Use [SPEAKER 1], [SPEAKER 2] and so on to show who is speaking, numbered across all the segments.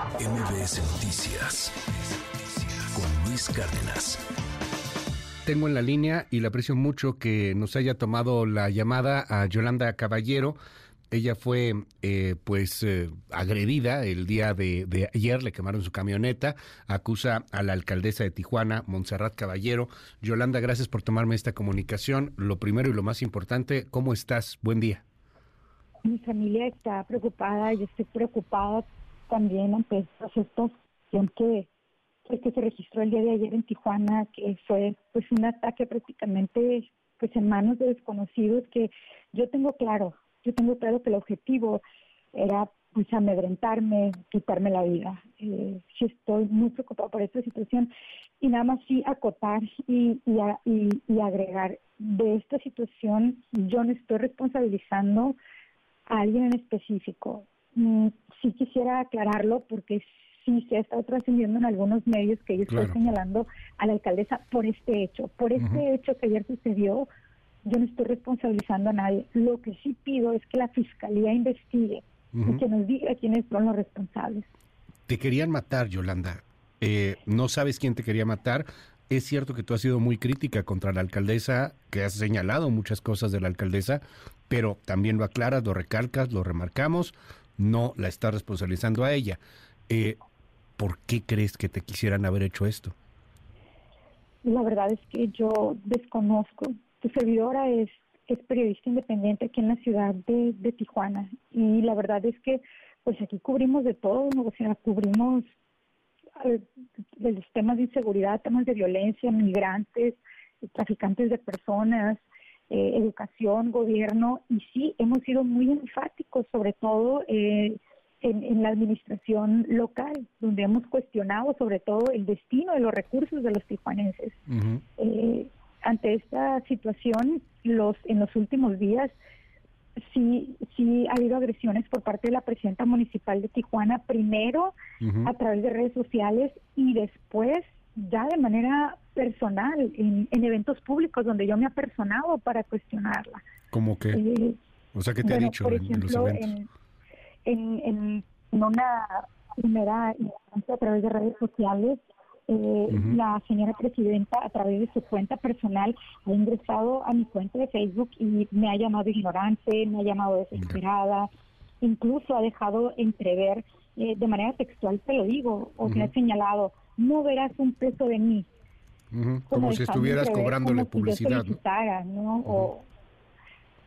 [SPEAKER 1] MBS Noticias con Luis Cárdenas.
[SPEAKER 2] Tengo en la línea y le aprecio mucho que nos haya tomado la llamada a Yolanda Caballero. Ella fue eh, pues eh, agredida el día de, de, ayer, le quemaron su camioneta, acusa a la alcaldesa de Tijuana, Montserrat Caballero. Yolanda, gracias por tomarme esta comunicación. Lo primero y lo más importante, ¿cómo estás? Buen día.
[SPEAKER 3] Mi familia está preocupada, yo estoy preocupada también ante esta situación que, que se registró el día de ayer en Tijuana, que fue pues un ataque prácticamente pues en manos de desconocidos que yo tengo claro, yo tengo claro que el objetivo era pues amedrentarme, quitarme la vida. Eh, sí estoy muy preocupada por esta situación y nada más sí acotar y, y, y, y agregar de esta situación yo no estoy responsabilizando a alguien en específico. Mm, sí quisiera aclararlo porque sí se ha estado trascendiendo en algunos medios que yo estoy señalando a la alcaldesa por este hecho. Por este hecho que ayer sucedió, yo no estoy responsabilizando a nadie. Lo que sí pido es que la fiscalía investigue y que nos diga quiénes son los responsables.
[SPEAKER 2] Te querían matar, Yolanda. Eh, no sabes quién te quería matar. Es cierto que tú has sido muy crítica contra la alcaldesa, que has señalado muchas cosas de la alcaldesa, pero también lo aclaras, lo recalcas, lo remarcamos no la está responsabilizando a ella. Eh, ¿Por qué crees que te quisieran haber hecho esto?
[SPEAKER 3] La verdad es que yo desconozco. Tu servidora es, periodista independiente aquí en la ciudad de, de Tijuana y la verdad es que pues aquí cubrimos de todo, o sea, cubrimos eh, los temas de inseguridad, temas de violencia, migrantes, traficantes de personas, eh, educación, gobierno, y sí, hemos sido muy enfáticos, sobre todo eh, en, la administración local, donde hemos cuestionado sobre todo el destino de los recursos de los tijuanenses. eh, ante esta situación, los en los últimos días sí, sí ha habido agresiones por parte de la presidenta municipal de Tijuana, primero a través de redes sociales y después ya de manera personal en, eventos públicos donde yo me he apersonado para cuestionarla.
[SPEAKER 2] ¿Cómo que? Eh, o sea, ¿qué te ha dicho
[SPEAKER 3] por ejemplo, en, en, en, una primera instancia a través de redes sociales, eh, la señora presidenta a través de su cuenta personal ha ingresado a mi cuenta de Facebook y me ha llamado ignorante, me ha llamado desesperada, incluso ha dejado entrever eh, de manera textual, te lo digo, o me ha señalado, no verás un peso de mí.
[SPEAKER 2] Como, si estuvieras cobrándole publicidad.
[SPEAKER 3] O,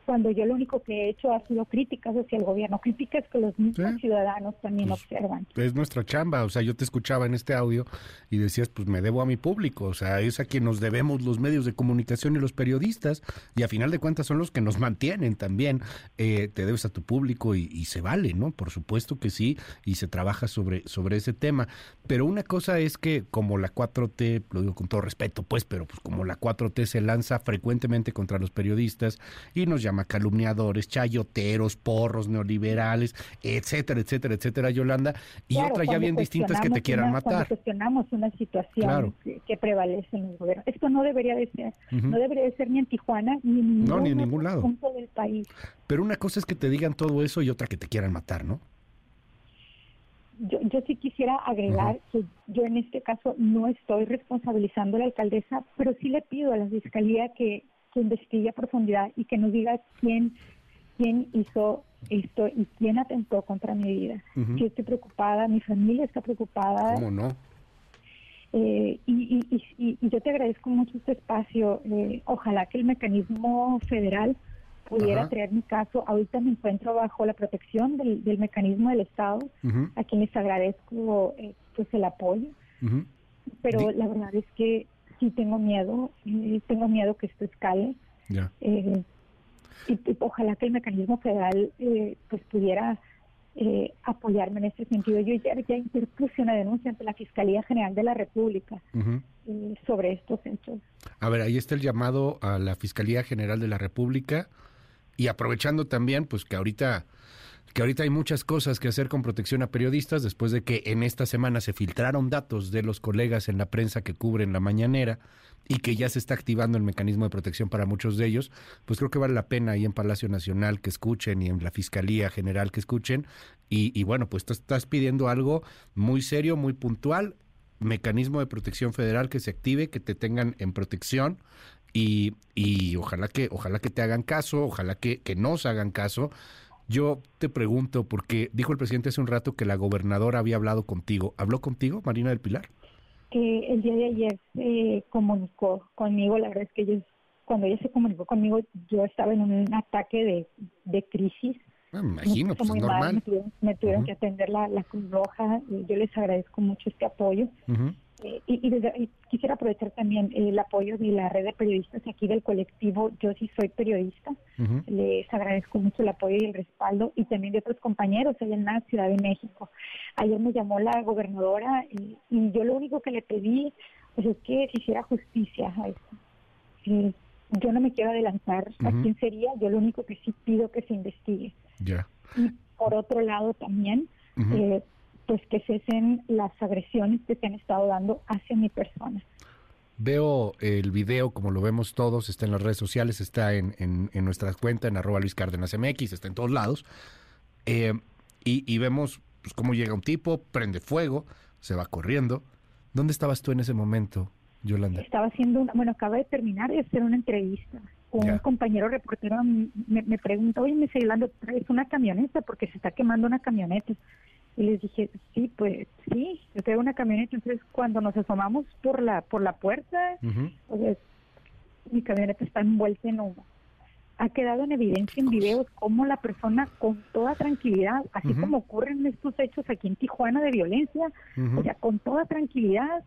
[SPEAKER 3] cuando yo lo único que he hecho ha sido críticas hacia el gobierno, críticas que los mismos ciudadanos también pues, observan.
[SPEAKER 2] Es nuestra chamba, o sea, yo te escuchaba en este audio y decías, pues me debo a mi público, o sea, es a quien nos debemos los medios de comunicación y los periodistas, y a final de cuentas son los que nos mantienen también, eh, te debes a tu público y, se vale, ¿no? Por supuesto que sí, y se trabaja sobre, sobre ese tema, pero una cosa es que como la 4T, lo digo con todo respeto, pues, pero pues como la 4T se lanza frecuentemente contra los periodistas y nos llama calumniadores, chayoteros, porros, neoliberales, etcétera, etcétera, etcétera, Yolanda, y otra ya bien distintas que te quieran matar.
[SPEAKER 3] cuestionamos una situación que, prevalece en el gobierno. Esto no debería de ser, no debería de ser ni en Tijuana ni en ningún,
[SPEAKER 2] en ningún lado.
[SPEAKER 3] punto del país.
[SPEAKER 2] Pero una cosa es que te digan todo eso y otra que te quieran matar, ¿no?
[SPEAKER 3] Yo, yo sí quisiera agregar que yo en este caso no estoy responsabilizando a la alcaldesa, pero sí le pido a la fiscalía que que investigue a profundidad y que nos diga quién quién hizo esto y quién atentó contra mi vida. Yo estoy preocupada, mi familia está preocupada.
[SPEAKER 2] ¿Cómo no?
[SPEAKER 3] Eh, y, y, y, yo te agradezco mucho este espacio. Eh, ojalá que el mecanismo federal pudiera traer mi caso. Ahorita me encuentro bajo la protección del, del mecanismo del Estado, a quien les agradezco eh, pues el apoyo. Pero la verdad es que sí tengo miedo, tengo miedo que esto escale. Eh, y, ojalá que el mecanismo federal eh, pues pudiera eh, apoyarme en este sentido. Yo ya, ya, interpuse una denuncia ante la Fiscalía General de la República sobre estos hechos.
[SPEAKER 2] A ver, ahí está el llamado a la Fiscalía General de la República y aprovechando también pues que ahorita que ahorita hay muchas cosas que hacer con protección a periodistas después de que en esta semana se filtraron datos de los colegas en la prensa que cubren la mañanera y que ya se está activando el mecanismo de protección para muchos de ellos, pues creo que vale la pena ahí en Palacio Nacional que escuchen y en la Fiscalía General que escuchen. Y, y bueno, pues estás pidiendo algo muy serio, muy puntual, mecanismo de protección federal que se active, que te tengan en protección y, y ojalá que ojalá que te hagan caso, ojalá que, que nos hagan caso. Yo te pregunto, porque dijo el presidente hace un rato que la gobernadora había hablado contigo. ¿Habló contigo, Marina del Pilar?
[SPEAKER 3] Eh, el día de ayer se comunicó conmigo, la verdad es que ellos, cuando ella se comunicó conmigo, yo estaba en un ataque de, de crisis.
[SPEAKER 2] Ah, me imagino, pues es normal.
[SPEAKER 3] me tuvieron, me tuvieron uh -huh. que atender la, la Cruz Roja, y yo les agradezco mucho este apoyo.
[SPEAKER 2] Uh -huh.
[SPEAKER 3] Eh, y, y, desde, y, quisiera aprovechar también el apoyo de la red de periodistas aquí del colectivo Yo sí soy periodista.
[SPEAKER 2] Uh -huh.
[SPEAKER 3] Les agradezco mucho el apoyo y el respaldo y también de otros compañeros allá en la Ciudad de México. Ayer me llamó la gobernadora y, y yo lo único que le pedí pues, es que se hiciera justicia a esto. Sí, yo no me quiero adelantar uh -huh. a quién sería, yo lo único que sí pido que se investigue.
[SPEAKER 2] Yeah.
[SPEAKER 3] Y por otro lado también, eh, pues que cesen las agresiones que se han estado dando hacia mi persona.
[SPEAKER 2] Veo el video, como lo vemos todos, está en las redes sociales, está en, en, en nuestra cuenta, en arroba Luis Cárdenas MX, está en todos lados. Eh, y, y, vemos pues, cómo llega un tipo, prende fuego, se va corriendo. ¿Dónde estabas tú en ese momento, Yolanda?
[SPEAKER 3] Estaba haciendo, una, bueno, acaba de terminar de hacer una entrevista. Un compañero reportero me, me pregunta, oye, me dice, Yolanda, ¿traes una camioneta? Porque se está quemando una camioneta. Y les dije, sí, pues sí, yo traigo una camioneta. Entonces, cuando nos asomamos por la por la puerta,
[SPEAKER 2] Uh -huh.
[SPEAKER 3] mi camioneta está envuelta en humo. Ha quedado en evidencia en videos cómo la persona con toda tranquilidad, así como ocurren estos hechos aquí en Tijuana de violencia,
[SPEAKER 2] Ujú.
[SPEAKER 3] o sea, con toda tranquilidad,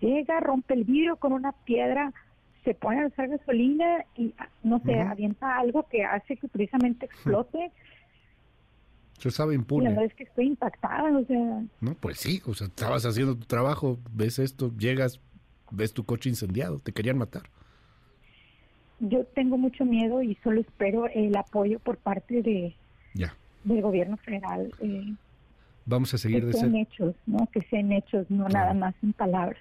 [SPEAKER 3] llega, rompe el vidrio con una piedra, se pone a usar gasolina y, no sé, avienta algo que hace que precisamente explote.
[SPEAKER 2] Se sabe
[SPEAKER 3] Y la
[SPEAKER 2] impune.
[SPEAKER 3] verdad es que estoy impactada, o sea,
[SPEAKER 2] No, pues sí, o sea, estabas haciendo tu trabajo, ves esto, llegas, ves tu coche incendiado, te querían matar.
[SPEAKER 3] yo tengo mucho miedo y solo espero el apoyo por parte de
[SPEAKER 2] Ya.
[SPEAKER 3] del gobierno federal. Eh,
[SPEAKER 2] Vamos a seguir
[SPEAKER 3] que
[SPEAKER 2] de
[SPEAKER 3] sean
[SPEAKER 2] cerca.
[SPEAKER 3] hechos, ¿no? Que sean hechos, no
[SPEAKER 2] Claro.
[SPEAKER 3] nada más en palabras.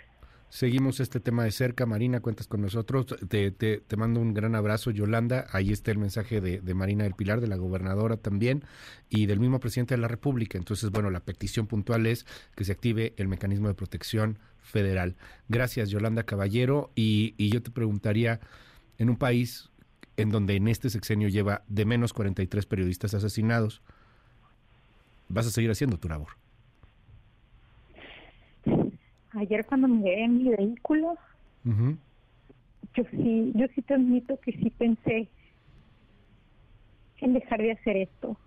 [SPEAKER 2] Seguimos este tema de cerca. Marina, cuentas con nosotros. Te, te, te mando un gran abrazo, Yolanda. Ahí está el mensaje de, de Marina del Pilar, de la gobernadora también, y del mismo presidente de la República. Entonces, bueno, la petición puntual es que se active el mecanismo de protección federal. Gracias, Yolanda Caballero. Y, y yo te preguntaría, en un país en donde en este sexenio lleva de menos 43 periodistas asesinados, vas a seguir haciendo tu labor.
[SPEAKER 3] Ayer cuando me llegué en mi vehículo, yo sí, yo sí te admito que sí pensé en dejar de hacer esto.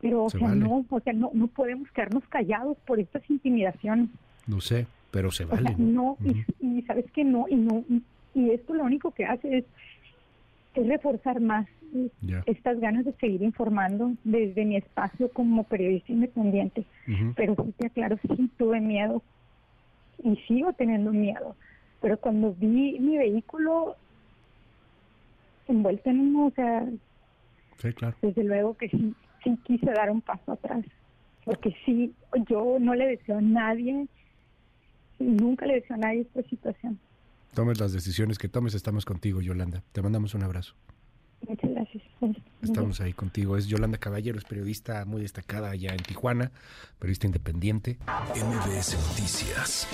[SPEAKER 3] Pero, o
[SPEAKER 2] Se
[SPEAKER 3] sea,
[SPEAKER 2] vale.
[SPEAKER 3] no, o sea, no, no podemos quedarnos callados por estas intimidaciones.
[SPEAKER 2] No sé, pero se
[SPEAKER 3] O
[SPEAKER 2] vale.
[SPEAKER 3] sea,
[SPEAKER 2] ¿no?
[SPEAKER 3] y, y sabes que no, y no, y, y esto lo único que hace es, es reforzar más estas ganas de seguir informando desde mi espacio como periodista independiente. Pero sí te aclaro, sí tuve miedo y sigo teniendo miedo. Pero cuando vi mi vehículo envuelto en humo, o sea,
[SPEAKER 2] Sí, claro.
[SPEAKER 3] desde luego que sí, sí quise dar un paso atrás. Porque sí, yo no le deseo a nadie, nunca le deseo a nadie esta situación.
[SPEAKER 2] Tomes las decisiones que tomes, estamos contigo, Yolanda. Te mandamos un abrazo.
[SPEAKER 3] Muchas gracias.
[SPEAKER 2] Estamos ahí contigo. Es Yolanda Caballero, es periodista muy destacada allá en Tijuana, periodista independiente.
[SPEAKER 1] MBS Noticias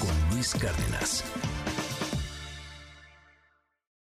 [SPEAKER 1] con Luis Cárdenas.